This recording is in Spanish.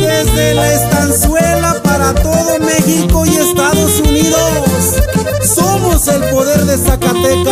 Desde la estanzuela para todo México y de Zacatecas.